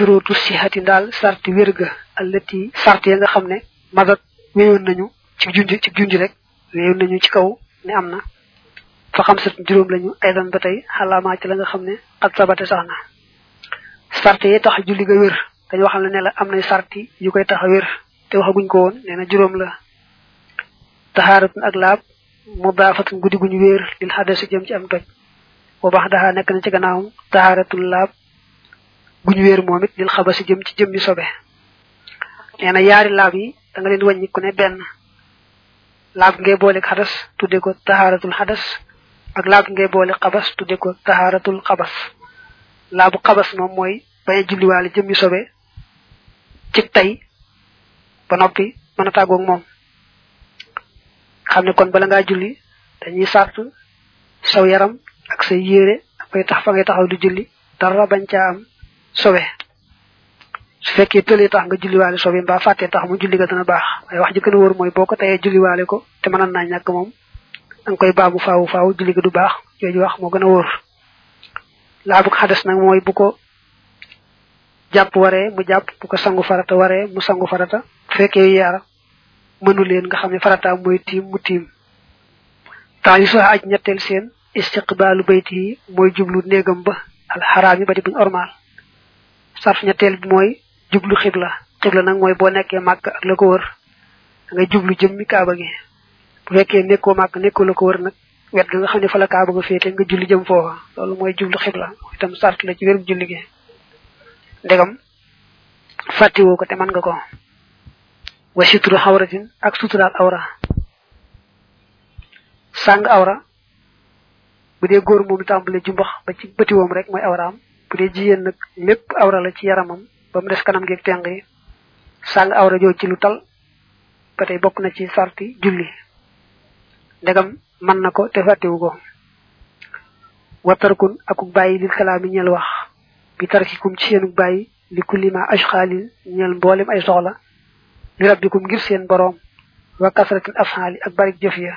shurutu sihati dal sarti wirga allati sarti ya nga xam ne madat wéyoon nañu ci junj ci junj rek wéyoon nañu ci kaw ne am na. Fa xam sat juróom lañu aydan ba tey xalaamaa ci la nga xam ne xat sabate sax na. Sart yi tax julli ga wér. Dañu waxal ne la am nay sarti yu koy tax a wér te waxaguñ ko woon nee na juróom la. Taxaaratun ak laab mudaafatun guddi guñu wéer lil xadasi jëm ci am toj. Boo baax daxaa nekk na ci gannaawam taxaaratun laab guñu wéer moom it lil xabasi jëm ci jëmmi sobe. Nee na yaari laab yi da nga leen wàññi ku ne benn. Laab ngay boole xadas tudde ko taxaaratul xadas ak laab ngay boole xabas tudde ko taxaaratul xabas. Laabu xabas moom mooy bañ a julliwaale jëmmi sobe ci tey ba noppi mën a tàggoog moom. Xam ne kon bala ngaa julli dañuy sart saw yaram ak say yére ak fay tax fa ngay taxaw di julli dara bañ caa am sobe. Su fekkee tëlee tax nga julliwaale sobe mbaa fàttee tax mu julli ga dana baax. Waaye wax ji gën a wóor mooy boo ko tayee ko te mënan naa ñàkk moom danga koy baamu faawu faawu julli ga du baax. Jooju wax moo gën a laa bu nag mooy bu ko jàpp waree mu jàpp bu ko sangu farata waree mu sangu farata. Bu fekkee yaara mënu leen nga xam ne farata mooy tiim mu tiim. Soo aj ñetteel seen istiqbaalu bayti yi mooy jublu néegam ba alxaraam yi ba di buñ ormaal sarf ñetteel bi mooy jublu xibla. Xibla nag mooy boo nekkee màkk ak la ko wër da ngay jublu jëmmi kaaba gi. Bu fekkee nekkoo màkk nekkoo la ko wër nag wet ga nga xam ne fa la kaaba nga féete nga julli jëm foofa. Loolu mooy jublu xibla itam sart la ci wérum julli gi. Ndegam fàttiwoo ko te mën nga ko. Wa suturu xawratin ak suturaal awra. Sàng awra bu dee góor moom tàmbale jumbax ba ci bëtiwoom rek mooy awraam bu dee jigéen nag lépp awra ci yaramam ba mu des kanam geeg teng yi. Sàng awra joo ci lu tal ba tey bokk na ci sarti julli. Ndegam mën na ko te fàttiwu ko. Watarkun akuk bàyyi lil kalaami ñel wax. Bi tarkikum ci seenuk bàyyi li kullima ashxaalin ñel mboolem ay soxla. Li rabbikum ngir seen boroom. Wa kasratin afhaali ak barik jëf ya.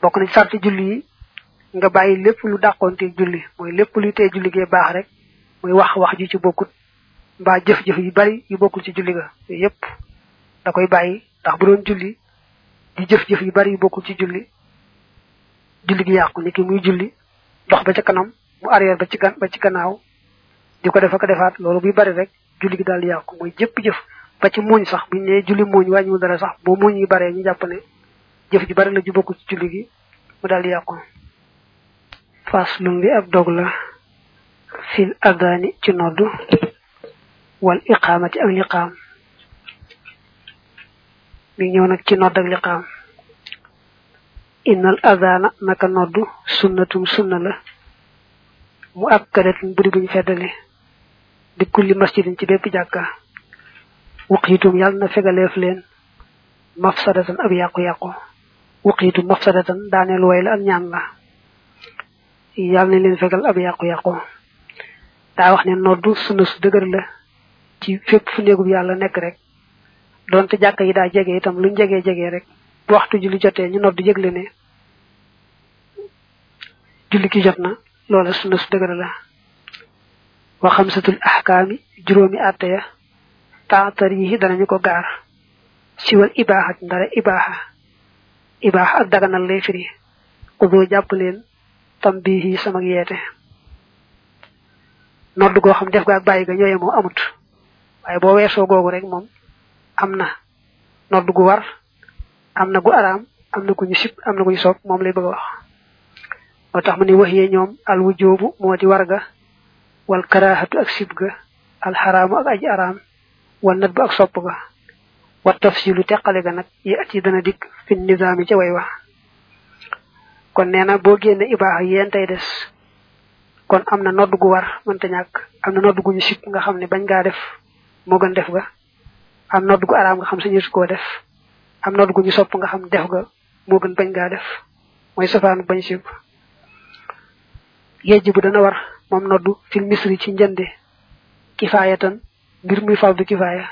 Bokk na ci sarti julli yi nga bàyyi lépp lu dàqoonte julli. Mooy lépp luy tee julli gee baax rek. Muy wax wax ji ci bokkut. Mbaa jëf-jëf yu bari yu bokkul ci julli ga. Da koy bàyyi. Ndax bu doon julli jëf-jëf yu bari yu ci julli julli gi yàqu ni ki muy julli dox ba ca kanam mu arrière ba ci gan ba ci gannaaw di ko def ak defaat loolu buy bari rek julli gi daal di yàqu. Mooy jëpp jëf. Ba ci muuñ sax buñ ne julli muuñ wàññiwul dara sax boo muuñ yi baree ñu jàpp ne jëf ji bari la ju bokkul ci julli gi mu daal di yàqu. Faslun bi ab dog la fil adani ci noddu wal iqamati ak liqaam. Mi ñëw nag ci nodd ak liqaam. Innal adana naka noddu sunnatum sunna la mu akkadatin buri buñ feddali di kulli masjidin ci bépp jàkka. Wuqiitum yàlla na fegaleef leen mafsadatan ab yàqu-yàqu. Wuqiitum mafsadatan daaneel way la ak ñaan la. Yàlla na leen fegal ab yàqu-yàqu. Daa wax ne noddu su dëgër la ci fépp fu néegub yàlla nekk rek. Donte jàkka yi daa jege itam luñ jegee jegee rek waxtu julli jotee ñu noddu yëgle ne julli ki jot na loola sunna su dëgër la. Wa xamsatul ahkaami juróomi àtte ya taatar yi danañu ko gaar. Siwal ibaaxa ndara ibaaxa ibaaxa ak daganal lay firi. Xudoo jàpp leen tam bii sama yeete. Nodd goo xam def ga ak bàyyi ga ñooye moom amut. Waaye boo weesoo googu rek moom am na. Nodd gu war am na gu araam am na ku ñu am na ku ñu moom lay bëgg a wax. Moo tax mu ne wax yee ñoom al wujoobu moo war ga wal karaahatu ak sib ga al xaraamu ak aji araam wal nat bu ak sopp ga. Wa tafsilu teqale ga nag yi at yi dana dikk fi ca way wax kon nee na boo génne ibaaxa yéen tey des. Kon am na nodd gu war mënta ñàkk. Am na nodd gu ñu sib nga xam ne bañ ngaa def moo gën def ga. Am nodd gu araam nga xam sañu koo def. Am nodd gu ñu sopp nga xam def ga moo gën bañ ngaa def. Mooy bañ yejj bu dana war moom noddu fil misri ci njënde. Kifaayatan mbir muy fardu kifaaya.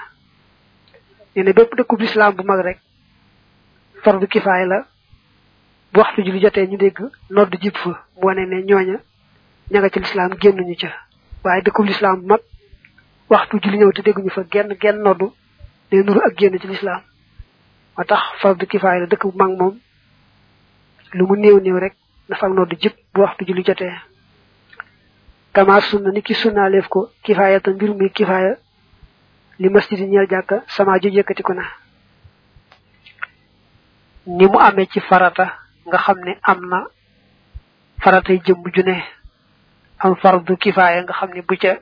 Nee na bépp dëkkub lislaam bu mag rek fardu kifaaya la bu waxtu julli jotee ñu dégg nodd jib fa mu wane ne ñooña ña nga ci lislaam génnuñu ca. waaye dëkkub lislaam mag waxtu julli ñëw te dégguñu fa genn genn noddu day nuru ak génn ci lislaam. moo tax fardu kifaaya la dëkk bu mag moom lu mu néew néew rek na fa noddu jëpp bu waxtu julli jotee. kama sunna ni ki sunnaaleef ko kifaaya ta mbir muy kifaaya li masjidi ñeel jàkka sama ju yëkkatiku na. ni mu amee ci farata nga xam ne am faratay am fardu kifaaya nga xam ne bu ca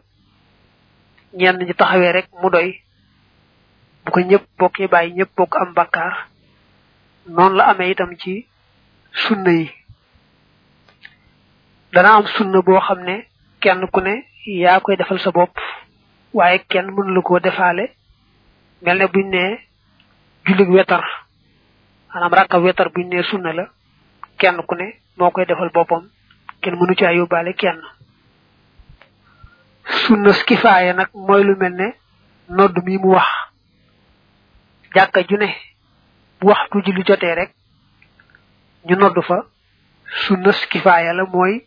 ñenn ñi taxawee rek mu doy. Bu ko ñëpp bokk yi bàyyi ñëpp bokk am bakkaar noonu la amee itam ci sunna yi. Dana am sunna boo xam ne kenn ku ne yaa koy defal sa bopp waaye kenn mënu la koo defaale. Mel buñ ne jullig wetar maanaam rakka wetar buñ ne sunna la kenn ku ne moo koy defal boppam kenn mënu caa yóbbaale kenn. Sunna kifaaya nag mooy lu mel ne nodd mi mu wax. Jàkka ju ne bu waxtu julli jotee rek ñu nodd fa. Sunna kifaaya la mooy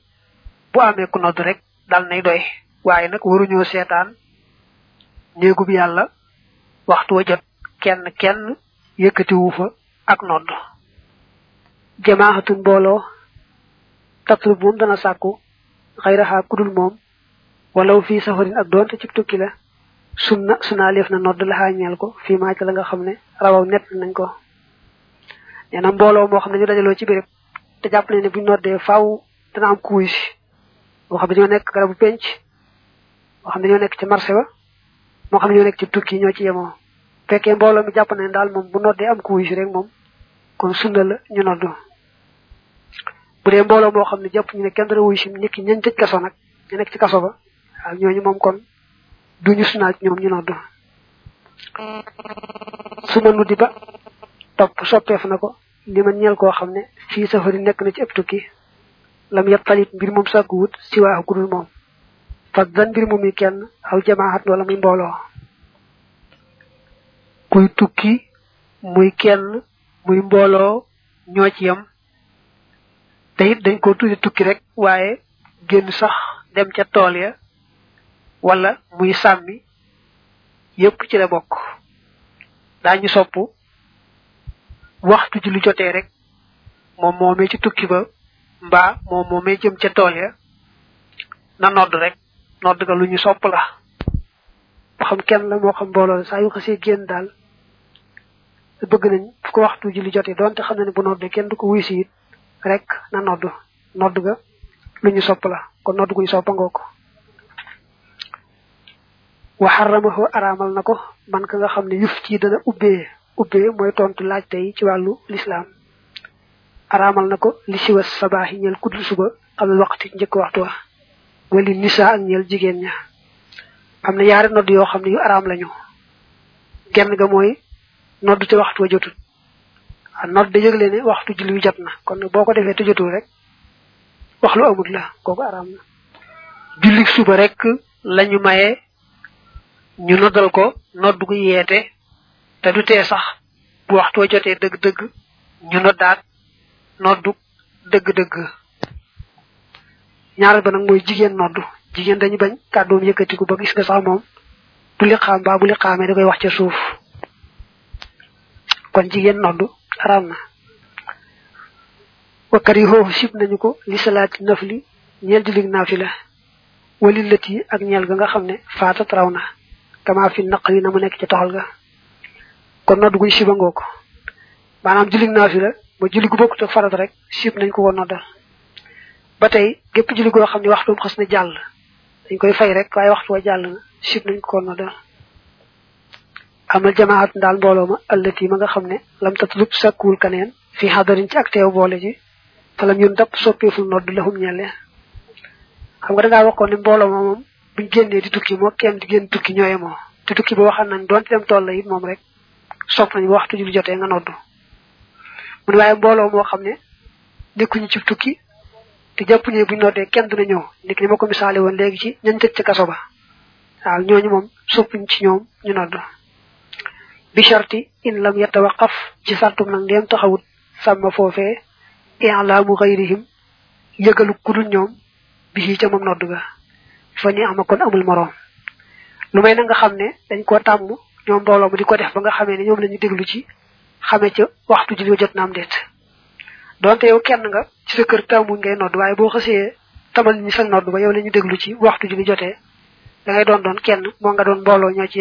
bu amee ku nodd rek dal nay doy. Waaye nag waruñoo seetaan néegub yàlla waxtu wa jot kenn kenn yëkkatiwu fa ak nodd jamaaxatun mbooloo tatlub moom dana sàkku xayraxaa ku dul moom. Walaw fii safarin ak doonte ci tukki la sunna sunaa leef na nodd la xaañeel ko fii maa ci la nga xam ne rawaw nett nañ ko. Nee na mbooloo moo xam ne ñu dajaloo ci béréb te jàpp ne ne buñ noddee faaw dana am kuuy si. Moo xam ñoo nekk garabu penc moo xam ne ñoo nekk ci marché ba moo xam ne ñoo nekk ci tukki ñoo ci yemoo. Fekkee mbooloo mi jàpp ne daal moom bu noddee am kuuy rek moom kon sunna la ñu noddu. Bu dee mbooloo moo xam ne jàpp ñu ne kenn dara wuy si nit ki ñañ tëj kaso nag ñu nekk ci kaso ba waaw ñooñu moom kon duñu sunaat ñoom ñu noddu. Su ma nuddi ba topp soppeef na ko li ma ñeel koo xam ne safari nekk na ci ëpp tukki lam yet talit mbir moom sàkku wut si waaxu gudul moom. Fas dan mbir moom yi kenn aw jamaaxat wala muy mbooloo. Kuy tukki muy kenn muy mbooloo ñoo ci yam te it dañ ko tuddi tukki rek waaye génn sax dem ca tool ya wala muy sàmmi yépp ci la bokk. Daañu sopp waxtu ji lu jotee rek moom moomee ci tukki ba mbaa moom moomee jëm ca tool ya na nodd rek. Nodd ga lu ñu sopp la. Moo xam kenn la moo xam mbooloo saa yu xasee génn daal bëgg nañ fu ko waxtu ji lu jotee doonte xam na ne bu noddee kenn du ko wuy si rek na nodd nodd ga lu ñu sopp la kon nodd gu ñu soppa ngoo ko. Wa xaramahu araamal na ko man ka nga xam ne yuf ci dana ubbee ubbee mooy tontu laaj tey ci wàllu lislaam. Araamal na ko li siwa sabaaxi ñeel kuddul suba xam ne waxti njëkk waxtu wa. Wali nisa ak ñeel jigéen ña. Am na yaari nodd yoo xam ne yu araam lañu. Genn ga mooy nodd te waxtu wa jotul a nodd da yëgle ne waxtu julli wi jot na. Kon boo ko defee jotul rek wax lu amut la kooku araam na. Julli suba rek lañu maye ñu noddal ko nodd gu yeete te du tee sax bu waxtu wa jotee dëgg-dëgg ñu noddaat noddu dëgg-dëgg. Ñaareel ba nag mooy jigéen noddu jigéen dañu bañ kàddoom yëkkatiku ba gis nga sax moom bu li xaam baa bu li xaamee da koy wax ca suuf. Kon jigéen noddu araam na wakkar yi foofu sib nañu ko li salaati nafli ñeel jullig naafila wali lët yi ak ñeel ga nga xam ne faatat raw na kama fi naq yi na mu nekk ci toxal ga kon nodd guñ siba ngoo ko maanaam jullig naafila ba julli gu bokkut ak farat rek sib nañ ko ko noddal ba tey gépp julli goo xam ne waxtum xas na jàll dañ koy fay rek waaye waxtu wa jàll na sib nañ ko ko noddal amal jamaat ndaal mbooloo ma allati ma nga xam ne lam tatlub sakkuwul kaneen fi xadarin ci ak teew boole ji falam yun dap soppeeful nodd lahum ñelle. Xam nga dangaa waxoon ne mbooloo ma moom buñ génnee di tukki moo kenn di génn tukki ñooye moo. Te tukki ba waxan nañ doonte dem tool la it rek sopp nañ waxtu julli jotee nga noddu. Mu ne waaye mbooloo moo xam ne nekkuñu ci tukki te jàpp ne buñ noddee kenn dina ñëw. Nit ni ci kaso ba. Ci ñu nodd bi sharti in lam yatawaqaf ci sartum nag ndeem taxawut sàmma foofee i'laamu xayrihim yëgalu kudul ñoom bi ca moom nodd ga fa ni ama kon amul moroom lu may na nga xam ne dañ koo tàmm ñoom mbooloo mu di ko def ba nga xamee ne ñoom la ñu déglu ci xamee ca waxtu julli jot na am déet donte yow kenn nga ci sa kër tàmmuñ ngay nodd waaye boo xësee tamal ñi sa nodd ba yow la ñu déglu ci waxtu julli jotee da ngay doon doon kenn moo nga doon mbooloo ñoo ci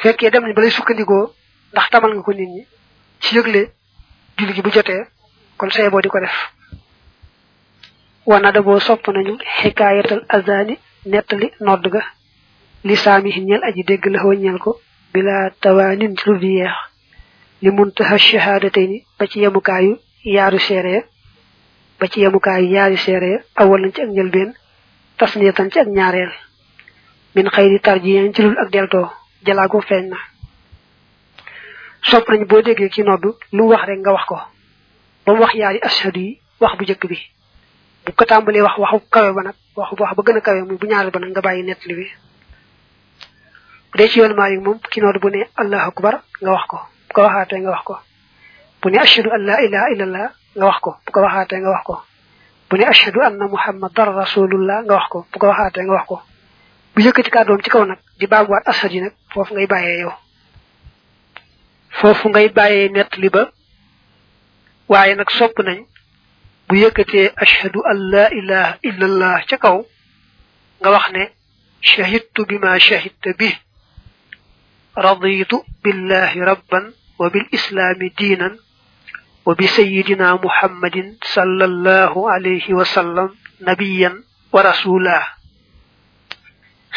fekkee dem nañ ba lay sukkandikoo ndax tamal nga ko nit ñi. ci yëgle julli gi bu kon say boo di ko def. wana da boo sopp nañu xikaayatal azani nettali nodd ga. li saami ñeel aji dégg la xoo ñeel ko bila tawaanin ci lu yeex li muntaha shahadatayni ba ci yemukaayu yaaru seere ba ci yemukaayu yaari seere awal nañ ci ak njëlbeen tasniyatan ci ak ñaareel. min xëyri tarjiyan ci lul ak deltoo jalaago feeñ na. Sopp nañ boo déggee noddu lu wax rek nga wax ko. Ba wax yaari ashadu yi wax bu jëkk bi. Bu ko tàmbalee wax waxu kawe ba nag waxu wax ba gën a kawe muy bu ñaareel ba nag nga bàyyi nettali bi. Bu dee ci yoonu maa yi moom ki bu ne allahu akbar nga wax ko. Bu ko waxaatee nga wax ko. Bu ne ashadu an la ilaha illallah nga wax ko. Bu ko waxaatee nga wax ko. Bu ne ashadu anna muhammadan nga wax ko. Bu ko waxaatee nga wax ko. Bu yëkkati kàddoom ci kaw nag di baamuwaat ashad yi nag foofu ngay bàyyee yow foofu ngay bàyyee nett li ba waaye nag sopp nañ bu yëkkatee ashhadu an la ilaha illa allah ca kaw nga wax ne shahidtu bima shahidta bi raditu billahi rabban wa bil islami diinan wa bi sayidina muhammadin sallallahu alayhi wa sallam nabiyan wa rasula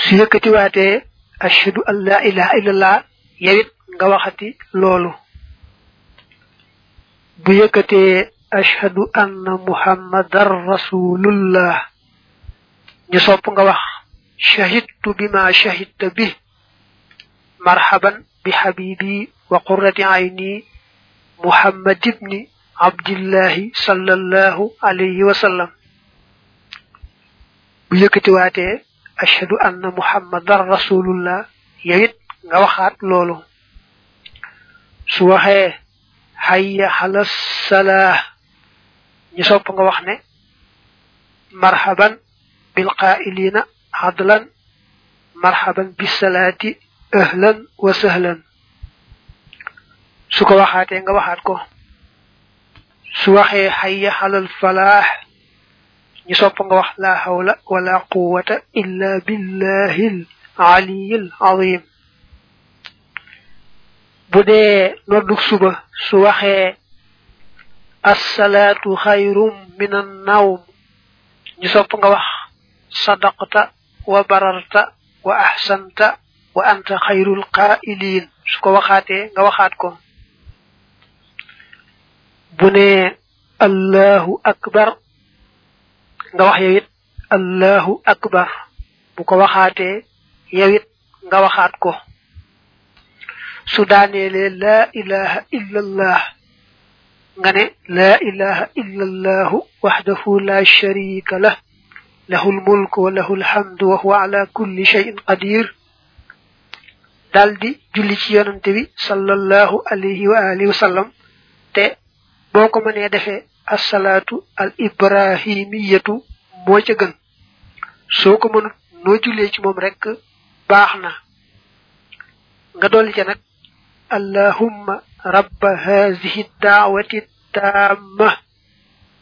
su yëkkati waatee ashhadu an la ilaha illallah yawit nga waxati loolu bu yëkkatee ashhadu anna muhammadar rasulullah ñu sopp nga wax shahidtu bima shahidta bih مرحبا بحبيبي وقرة عيني محمد بن عبد الله صلى الله عليه وسلم بيكتي واتي أشهد أن محمد رسول الله. يريد غوخات لولو سوحي حي على الصلاة نسوب نوخنة مرحبا بالقائلين عدلا مرحبا بالصلاة أهلا وسهلا سوحي نوخاتكو سوحي حي على الفلاح ñu sopp nga wax la hawla wala quwwata illa billahi al aliyyil azim bu dee nodduk suba su waxee assalaatu xayrum min an nawm ñu sopp nga wax sadaqta wa bararta wa ahsanta wa anta xayrul qaa'iliin su ko waxaatee nga waxaat ko bu ne allahu akbar nga wax yow it allahu akbar. Bu ko waxaatee yow it nga waxaat ko. Su daaneelee laa ilaha illa allah nga ne laa ilaha illa waxdahu la sharika lah lahu lmulk wa lahu lhamdu wa huwa ala kulli shay'in qadir. Daldi julli ci yonante bi sallallahu alayhi wa alihi wa te boo ko mënee defee assalaatu al ibrahimiyatu moo ca gën soo ko mënut noo jullee ci moom rek baax na nga dolli ca nag allahumma rabba hazihi daawati taamma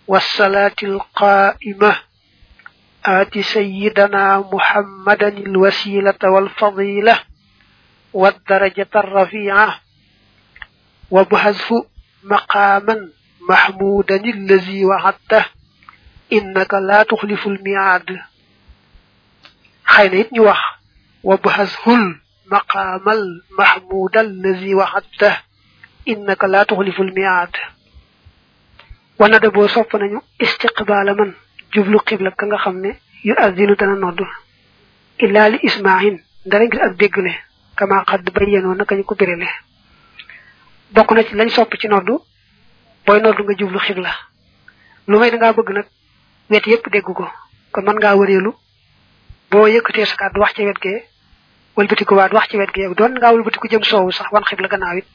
wassalaati alqaa'ima aati sayyidana muhammadan alwasilata walfadila والدرجة الرفيعة وبحذف مقاما محمودا الذي وعدته إنك لا تخلف الميعاد يت wax وبحذف المقام المحمود الذي وعدته إنك لا تخلف الميعاد sopp nañu istiqbal man jublu qibla ka nga xamne yu azinu dana noddu illa li isma'in dara ngir ak deggle kama xad bayyano naka ñu ko birele bokk na ci lañ sopp ci noddu boy noddu nga jublu xibla lu may da nga bëgg nak wet yépp dégg ko. Kon man ngaa wëreelu. Boo yëkkatee sa kàddu wax ci wet gee wëlbatiku waat wax ci wet gee doon ngaa wëlbatiku jëm soowu sax wan xibla gannaaw it.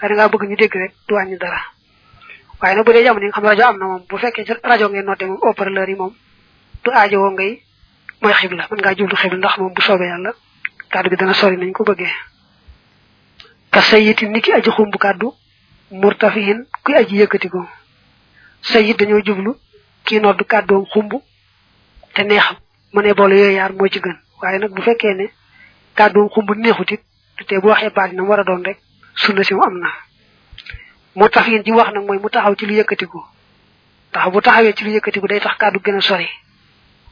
Da ngaa bëgg ñu dégg rek du wàññi dara. Waaye nag bu dee jamono nga xam rajo am na moom bu fekkee ci rajo ngeen nodde moom haut-parleur yi moom du aajowoo ngay mooy xibla mën ngaa jublu xibla ndax moom bu soobee yàlla kaddu gi dana sori nañ ko bëggee. Ka sayyiti niki aji xumb kaddu murtafihin kuy aji yëkkati ko sayyit dañoo jublu kii nodd kàddoom xumb te neex mu ne boole yooyu yaar moo ci gën. Waaye nag bu fekkee ne kàddoom xumb neexut it te bu waxee baat na war a doon rek sunna si mu am na. Yéen ji wax nag mooy mu taxaw ci lu yëkkatiku. Tax bu taxawee ci lu yëkkatiku day tax kàddu gën a sori.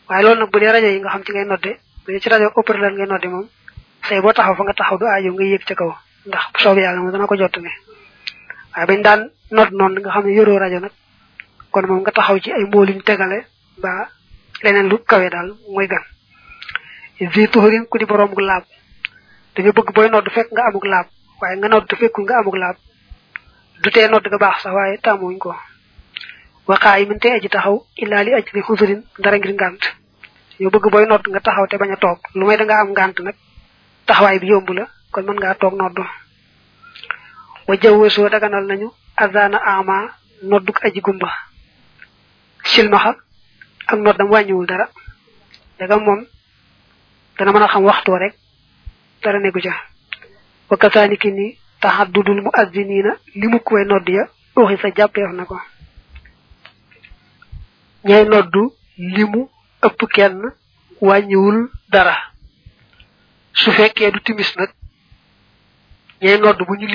Waaye loolu nag bu dee rajo yi nga xam ci ngay nodde bu dee ci rajo opérateur ngay nodde moom say boo taxaw fa nga taxaw du aajo nga yëg ca kaw. Ndax bu soobee yàlla moom dana ko jottale waaye bañ daan nodd noonu nga xam ne yoroo rajo nag. Kon moom nga taxaw ci ay mbooliñ tegale ba leneen lu kawe daal mooy gan. Vi tuxurin ku di borom gu dañu bëgg booy nodd fekk nga amuk laab. Waaye nga nodd fekkul nga amuk laab. Du tee nodd ga baax sax waaye tàmmuñ ko. Waxaa yi min te aji taxaw illaa li aj li xusurin dara ngir ngànt ñu bëgg booy nodd nga taxaw te bañ a lu may da nga am bi la kon wa daganal nañu azana ama nodduk aji gumba silmaxa ak noddam wàññiwul dara daga moom dana mën a xam waxtoo rek dara nekku ca wa kasaaniki ni taxaddudul mu azziniina li mu koy nodd ya uxi sa jàppeef na ko ñay noddu limu ëpp kenn wàññiwul dara su fekkee du timis nag ñay nodd bu ñu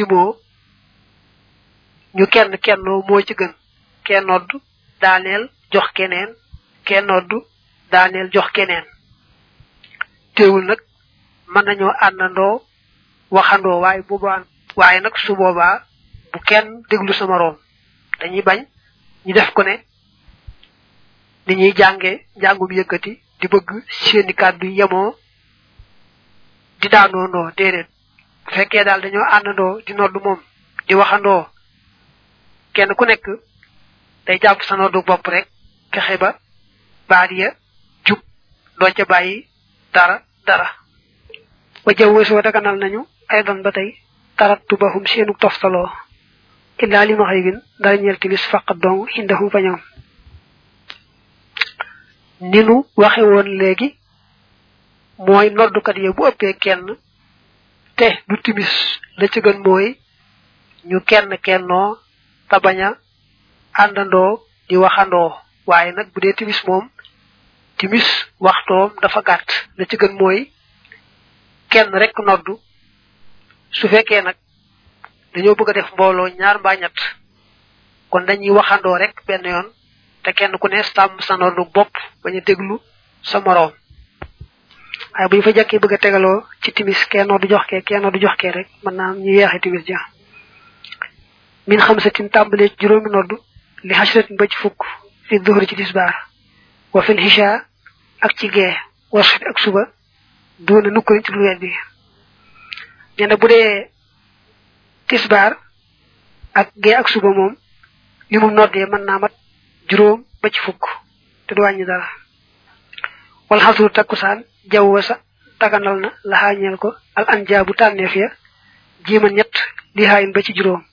ñu kenn kennoo moo ci gën. Kenn nodd daaneel jox keneen. Kenn nodd daaneel jox keneen. Teewul nag mën nañoo àndandoo waxandoo waaye boobaa waaye nag su boobaa bu kenn déglu sama room dañuy bañ ñu def ko ne ni ñuy jànge njàngum yëkkati di bëgg seeni kàddu yemoo di daanoo ndoo déedéet. Bu fekkee daal dañoo àndandoo di nodd moom di waxandoo kenn ku nekk day jàpp sa noddu bopp rek fexe ba baat ya jub doo ca bàyyi dara dara. Ba jawwe soo daganal nañu ay don ba tey tarattu bahum seenu toftaloo. Illaa li ma xëy win dara ñeel timis faqat dong indahum fa ñoom. Ni nu waxe woon léegi mooy noddukat ya bu ëppee kenn te du timis la ci gën mooy ñu kenn kennoo te bañ a àndandoo di waxandoo. Waaye nag bu dee timis moom timis waxtoom dafa gàtt. La ci gën mooy kenn rek noddu. Su fekkee nag dañoo bëgg def mbooloo ñaar mbaa ñett kon dañuy waxandoo rek benn yoon te kenn ku ne sàmm sa noddu bopp bañ a déglu sa moroom. Waaye bu fa jàkkee bëgg a tegaloo ci timis kenn noddu jox kee kenn noddu jox kee rek am ñu yeexe timis ja min xamsatin tàmbalee ci juróomi noddu li xasratin ba ci fukk fi duhri ci tisbaar wa fil hisha ak ci gee wa subi ak suba doona nukkuriñ ci lu nee na bu dee tisbaar ak gee ak suba moom li mu noddee mën naa mat juróom ba ci fukk te du wàññi dara. Wal xasru takkusaan jawwa sa taganal na laxaañeel ko al anjaabu tànneef ya jiima ñett li haayin ba ci juróom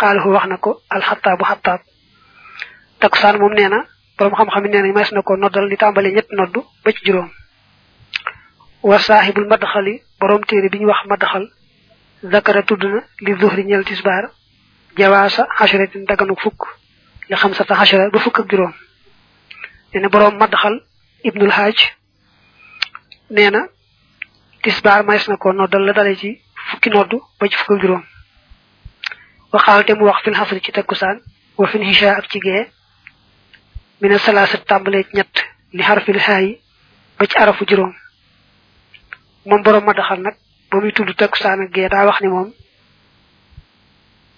xaalahu wax na ko alxataabu xataab takkusaan moom nee na borom xam-xam yi nee na di tàmbale ñett noddu ba ci juróom. Wa saaxibul madaxali téere bi ñu wax madaxal zakara tudd na li zuhri ñeel tisbaar jawaasa xasaratin daganu fukk li xam sata xasara ba fukk juróom. Nee na nee na tisbaar mas na ko noddal la dale ci fukki noddu ba ci fukk juróom. وخالت مو وقت الحصر كي تكسان وفن هشاء ابتغى من السلاسة تابلت نت لحرف الهاي بج عرف جروم. من برو ما دخل نك بمي تودو تكسان جي دا وخني موم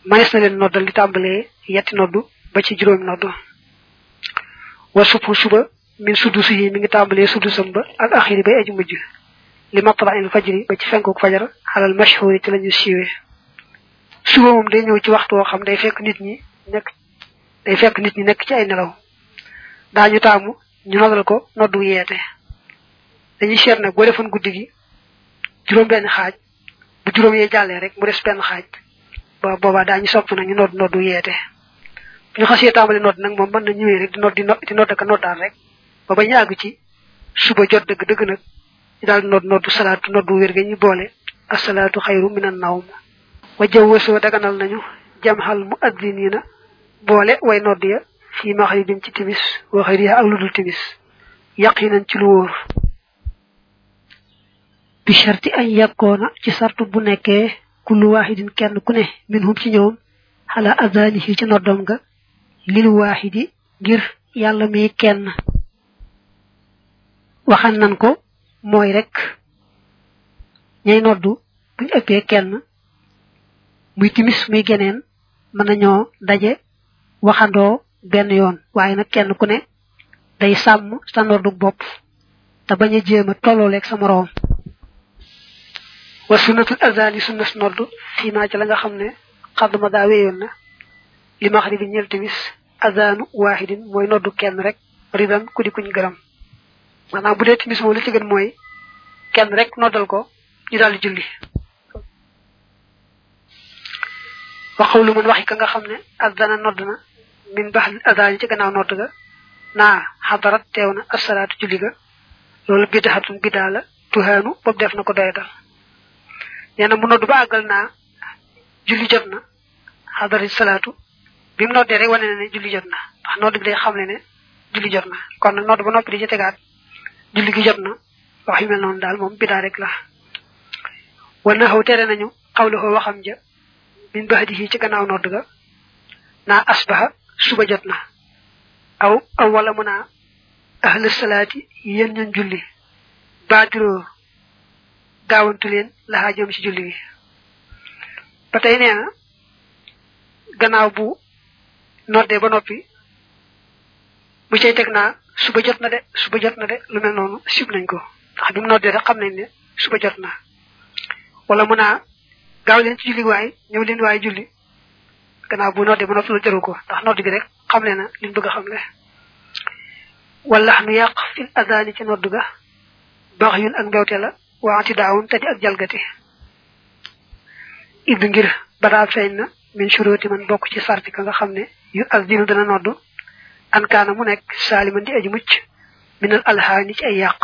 ما يسنى لن نودل لتابل يت نودو بج جروم نودو وصفو شبه من سدوسه من تابل سدوسن با الأخير با اجمجو لمطرع الفجر بج فنكو فجر على المشهور تلنجو سيوه suba moom day ñëw ci waxtu woo xam day fekk nit ñi nekk day fekk nit ñi nekk ci ay nelaw. Daañu taamu ñu noddal ko noddu yeete. Dañuy seet nag boo defoon guddi juróom benn xaaj bu juróom yee jàllee rek mu des benn xaaj. Ba boobaa daañu sopp nag ñu nodd noddu yeete. Bu ñu xasee tàmbali nodd nag moom mën na ñëwee rek di nodd di nodd ak noddaal rek. Ba ba ñu àgg ci suba jot dëgg dëgg nag ñu daal nodd noddu salaatu noddu wér ga ñu boole asalaatu xayru minan nawm. Wa jawwasoo daganal nañu jamxal mu addinina boole way nodd ya fi maxribin ci timis wa xëyriha ak ludul timis. Yaqinan ci lu wóor. Bi sharti añ yakkoona ci sartu bu nekkee kullu waahidin kenn ku ne minhum ci ñoom xala adanihi ci noddom ga lil waahidi ngir yàlla mi kenn. Waxan nan ko mooy rek ñay noddu buñ ëppee kenn muy timis muy geneen mën nañoo daje waxandoo benn yoon. Waaye nag kenn ku ne day sàmm noddu bopp te bañ a jéem a tollooleeg sa moroom. Wa sunnatul azani sunnas noddu fii maa ci la nga xam ne xadduma daa wéyoon na li maxribi ñel timis azanu waahidin mooy noddu kenn rek ridan ku di kuñ gërëm. Maanaam bu dee timis moom li ci gën mooy kenn rek noddal ko ñu daal di julli waxaw lu man waxi ka nga xam ne azana nodd na min bax azani ci gannaaw nodd ga naa xadarat teew na asalaatu julli ga loolu bidaxatun bidaa la tuhaanu boobu def na ko doyatal nee na mu nodd ba àggal naa julli jot na xadarat salaatu bi mu noddee rek wane na ne julli jot na nodd bi xam ne ne julli jot na kon nodd ba noppi di ci tegaat julli gi jot na wax yu mel daal moom bidaa rek la. wana xaw tere nañu xawlixoo waxam ja min baxdihi ci gannaaw nodd ga naa asbaha suba jot na. Aw aw wala mu naa ahla salaati yéen ñan julli. Baadiroo gaawantu leen laxaa jëm ci julli gi. Ba na gannaaw bu noddee ba noppi bu cay teg naa suba jot na de suba jot na de lu mel noonu sib nañ ko. Ndax bi mu rek xam nañ ne suba jot na. Wala mu naa gaaw leen ci julli waay ñëw leen waay julli gannaaw bu noddee ba noppi lu jaru ko ndax nodd bi rek xam na liñ bëgg xam le wala nu yàq fil adani ci nodd ga baax yun ak mbewte la waanti daawun te di ak jalgati idd ngir badaa feeñ na min shuruti man bokk ci sarti ka nga xam ne yu ak dinu dana nodd an kaana mu nekk saaliman di aji mucc minal alhaani ci ay yàq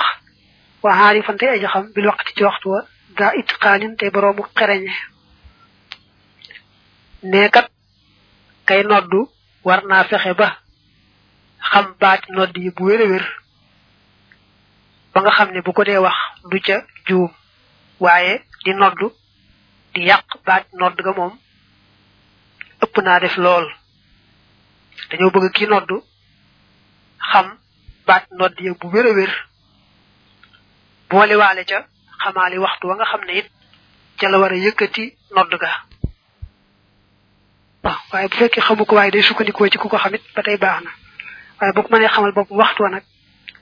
wa xaarifan tey aji xam bil waqti ci waxtu wa daa it xaanin tey boroomu xereñe neekat kay noddu war naa fexe ba xam baati nodd yi bu wér a wér ba nga xam ne bu ko dee wax du ca juum waaye di noddu di yàq baati nodd ga moom ëpp naa def lool. Dañoo bëgg ki noddu xam baat nodd ya bu wér wér boole waale ca xamaali waxtu wa nga xam ne it ca la war a yëkkati nodd ga. waaw waaye bu fekkee xamu ko waaye day sukkandikoo ci ku ko xamit ba tey baax na. waaye bu ko mënee xamal bopp waxtu wa nag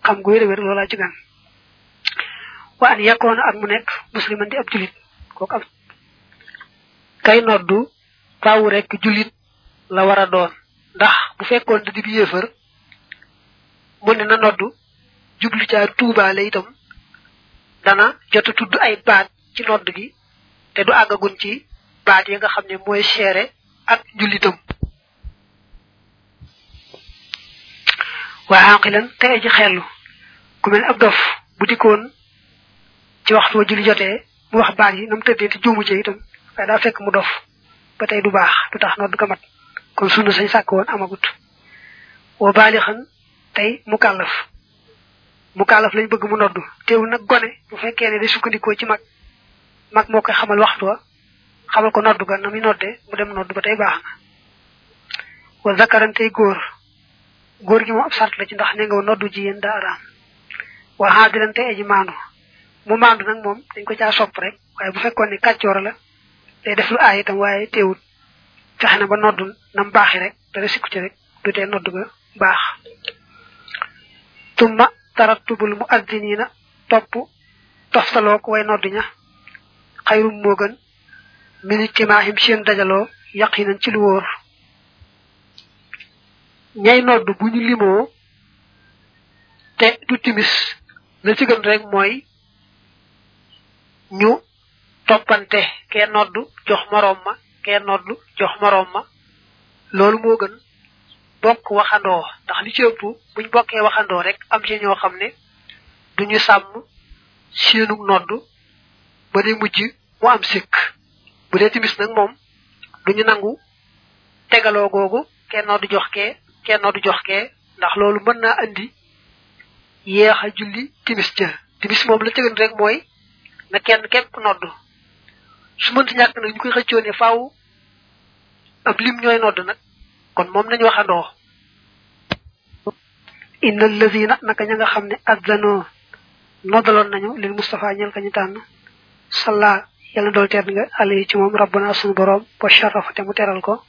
xam gu wér a wér loolaa ci gan wa an yakkoona ak mu nekk musliman di ab julit kooku am kay noddu faawu rek julit la war a doon. ndax bu fekkoon da di bi mu ne na noddu jublu caa tuubaale itam dana jot tudd ay baat ci nodd gi te du àggagun ci baat yi nga xam ne mooy seere ak jullitam. Waa xaqilan te aji xellu ku mel ab dof bu dikkoon ci waxtu wa julli jotee mu wax baat yi nam tëddee te juumu ci itam waaye daa fekk mu dof ba tey du baax du tax nodd ko mat kon sunna sañ sàkk woon amagut. Wa baalixan tey mu kàllaf. Mu kaalaf lañ bëgg mu noddu. Teewul nag gone bu fekkee ne day sukkandikoo ci mag mag moo koy xamal waxtu wa xamal ko noddu ga na muy mu dem noddu ba tey baax na. Wa zakaran tey góor góor gi moom ci ndax ne nga noddu ji yéen daa araam. Wa xaadiran aji maandu. Mu maandu nag moom dañ ko caa sopp rek waaye bu fekkoon ne kàccoor la day def lu aay itam waaye teewut fexe na ba noddu nam baaxi rek dara sikku rek du tee noddu ga baax. Tumma tarattubul mu addiniina topp toftaloo ko way noddu ña xayrum moo gën minit timaahim seen dajaloo yaqinan ci lu wóor. Ñay noddu bu ñu limoo te du timis la ci gën rek mooy ñu toppante kee noddu jox moroom ma kee noddu jox moroom ma. Moo gën bokk waxandoo ndax li ci ëpp buñ bokkee waxandoo rek am ci ñoo xam ne duñu sàmm seenu nodd ba day mujj mu am sikk. Bu dee timis nag moom duñu nangu tegaloo googu kenn noddu jox kee kenn noddu jox kee ndax loolu mën naa andi yeex a julli timis ja timis moom la tëgan rek mooy na kenn képp nodd su mënti ñàkk nag ñu koy xëccoo ne faaw ab lim ñooy nodd nag kon moom nañu waxandoo inna allazina naka ña nga xam ne azzanoo noddaloon nañu lil Mustafa ñel ka ñu tànn. Salla yàlla dool teer nga alayhi ci moom rabbana sunu borom wa sharafa te mu teral ko.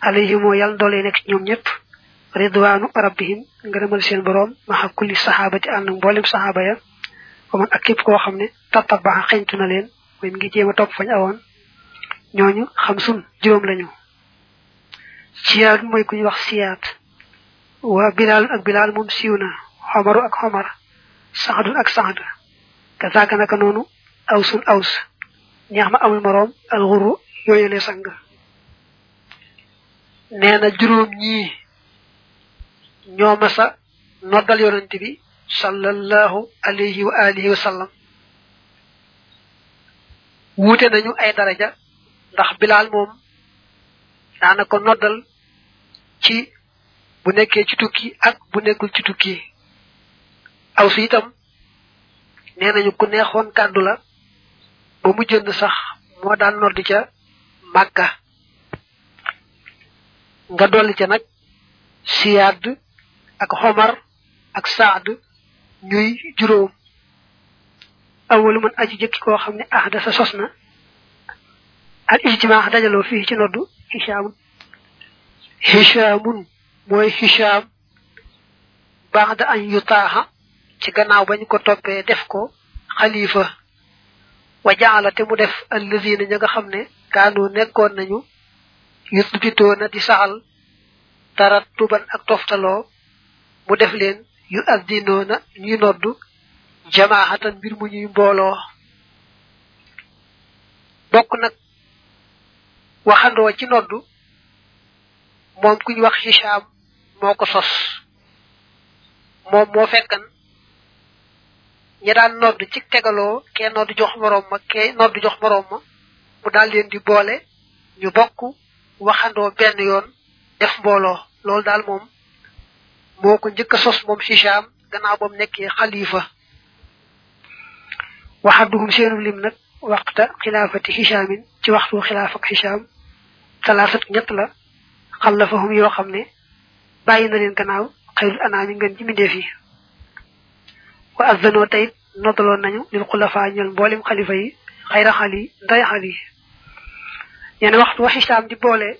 Alayhi moo yàlla doole nekk ci ñoom ñëpp ridwanu rabbihim ngërëmal seen borom maxa kulli sahabati ànd mboolem sahaba ya. Ko man ak képp koo xam ne tattabaxa xeñtu na leen mooy mi ngi jéem a topp fañ awoon. Ñooñu xam sun lañu siyaat mooy ku ñu wax siyaat wa bilal ak bilal moom siiw na xomaru ak xomar saxadun ak saxad kazaaka naka noonu awsun aws ñeex ma amul moroom alxuru yooyule sang nee na juróom ñii ñoo masa noddal yonent bi sallallahu alayhi wa alihi wa sallam wuute nañu ay daraja ndax bilaal moom daana ko noddal ci bu nekkee ci tukki ak bu nekkul ci tukki. Aw si itam nee nañu ku neexoon kàddu la ba mu jënd sax moo daan noddi ca màkka nga dolli ca nag siyaad ak xomar ak saad ñuy juróom. Awalu man aji jëkki koo xam ne ahda sa sos na. Al ijtimaa dajaloo fii ci noddu hisaamun hisaamun mooy hisaam baada an yutaaxa ci gannaaw bañ ko toppee def ko xalifa. Wa jaala te mu def allazina ña nga xam ne kaanu nekkoon nañu. Yusbitoo na di saxal. Tarattuban ak toftaloo. Mu def leen yu addinoo na ñuy noddu. Jamaahatan mbir mu ñuy mbooloo. Bokk nag waxandoo ci noddu moom ku ñu wax moo ko sos. Moom moo fekkan ñi daan nodd ci tegaloo kee nodd jox moroom ma kee nodd jox moroom ma mu daal leen di boole ñu bokk waxandoo benn yoon def mbooloo. Loolu daal moom moo ko njëkk sos moom hisaam gannaaw ba mu nekkee xalifa. Waxaduhum seenu lim nag waxta xilaafati hisaamin ci waxtu xilaaf ak hisaam talaasat ñett la. xallafahum yoo xam ne bàyyi na leen gannaaw xayrul anaami ngeen ci mbindeef yi. wa azanoo tayit noddaloon nañu lil xulafa ñol mboolem xalifa yi xayra xali nday xali. ñene waxtu wa xisaam di boole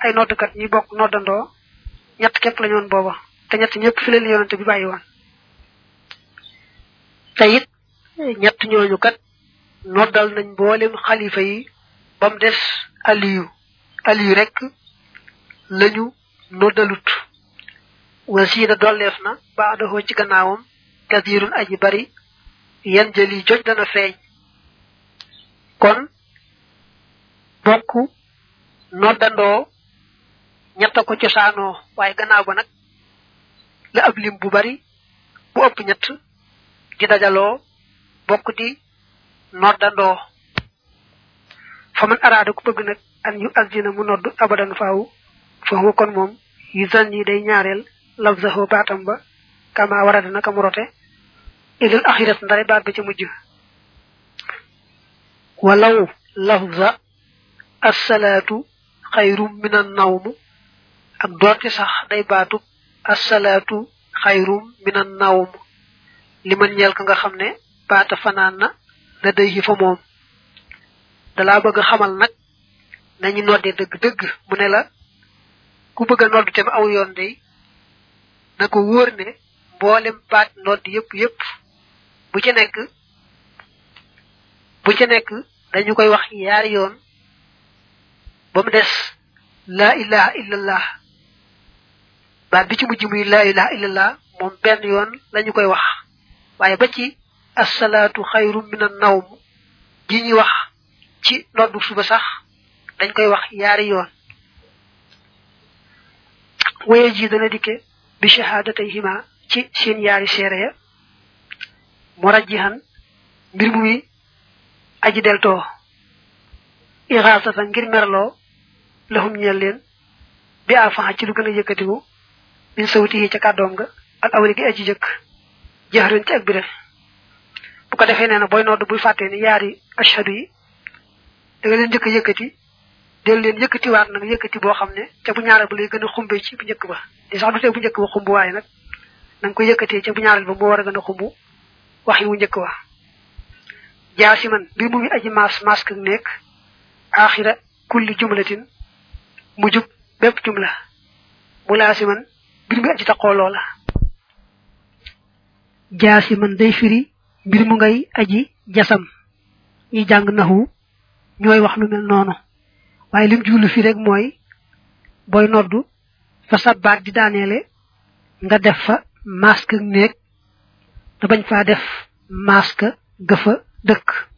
ay noddkat ñi bokk noddandoo ñett képp la booba te ñett ñëpp fi leen yonante bi bàyyi woon. te ñett ñooñu kat noddal nañ mboolem xalifa yi ba mu des aliyu. Aliyu rek lañu noddalut. Wasiina dolleef na baadahoo ci gannaawam kathirun aji bari yan jëli joj dana feeñ. Kon bokk noddandoo ñetta ko cosaanoo waaye gannaaw ba nag la ab lim bu bari bu ëpp ñett di dajaloo bokk noddandoo. Fa araada ku bëgg nag ان يؤذن منود ابدا فاو فهو كون موم يزني داي نيارل لفظه باتم با كما ورد نك مروتي إلى الاخره ندري باب تي مجي ولو لفظ الصلاه خير من النوم اك دوتي صح داي باتو الصلاه خير من النوم لمن يال كاغا خامني بات فنان لديه فموم دلا بغا خمال نك nañu noddee dëgg-dëgg mu ne la ku bëgg nodd te aw yoon day na ko wóor ne mboolem baat nodd yépp yépp bu ci nekk bu ci nekk dañu koy wax yaari yoon ba mu des laa ilaha illallah. Baat bi ci laa ilaha illallah moom benn yoon lañu koy wax. Waaye ba ci assalaatu xayru min an nawm ji ñuy wax ci noddu suba sax dañ koy wax yaari yoon. Waye ji dana dikke bi shahadatayhima ci seen yaari seere ya. Murajjihan mbir mu mi aji deltoo. Ixaasatan ngir merloo lahum ñeel leen bi alfaxa ci lu gën a yëkkatiku min sawti yi ca kàddoom nga ak awali gi aji jëkk jaxaran ci ak biral bu ko defee nee na booy nodd bul fàttee ni yaari ashadu yi da nga leen njëkk a del leen yëkkatiwaat nag yëkkati boo xam ne ca bu ñaareel ba lay gën a xumbe ci bu njëkk ba. di sax du tee bu njëkk ba xumb waaye nag na nga koy yëkkatee ca bu ñaareel ba moo war gën a xumb wax yi wu njëkk wa. jaasi man mbir mu aji maas mask ak nekk axira kulli jumlatin mu jub bépp jumla. mu laa man aji taqoo loola. jaasi man day firi mbir mu ngay aji jasam. ñi jàng naxu ñooy wax lu mel noonu. Waaye lim jublu fi rek mooy booy noddu fa sa baat di daaneele nga def fa masque néeg te bañ faa def masque gëfa dëkk.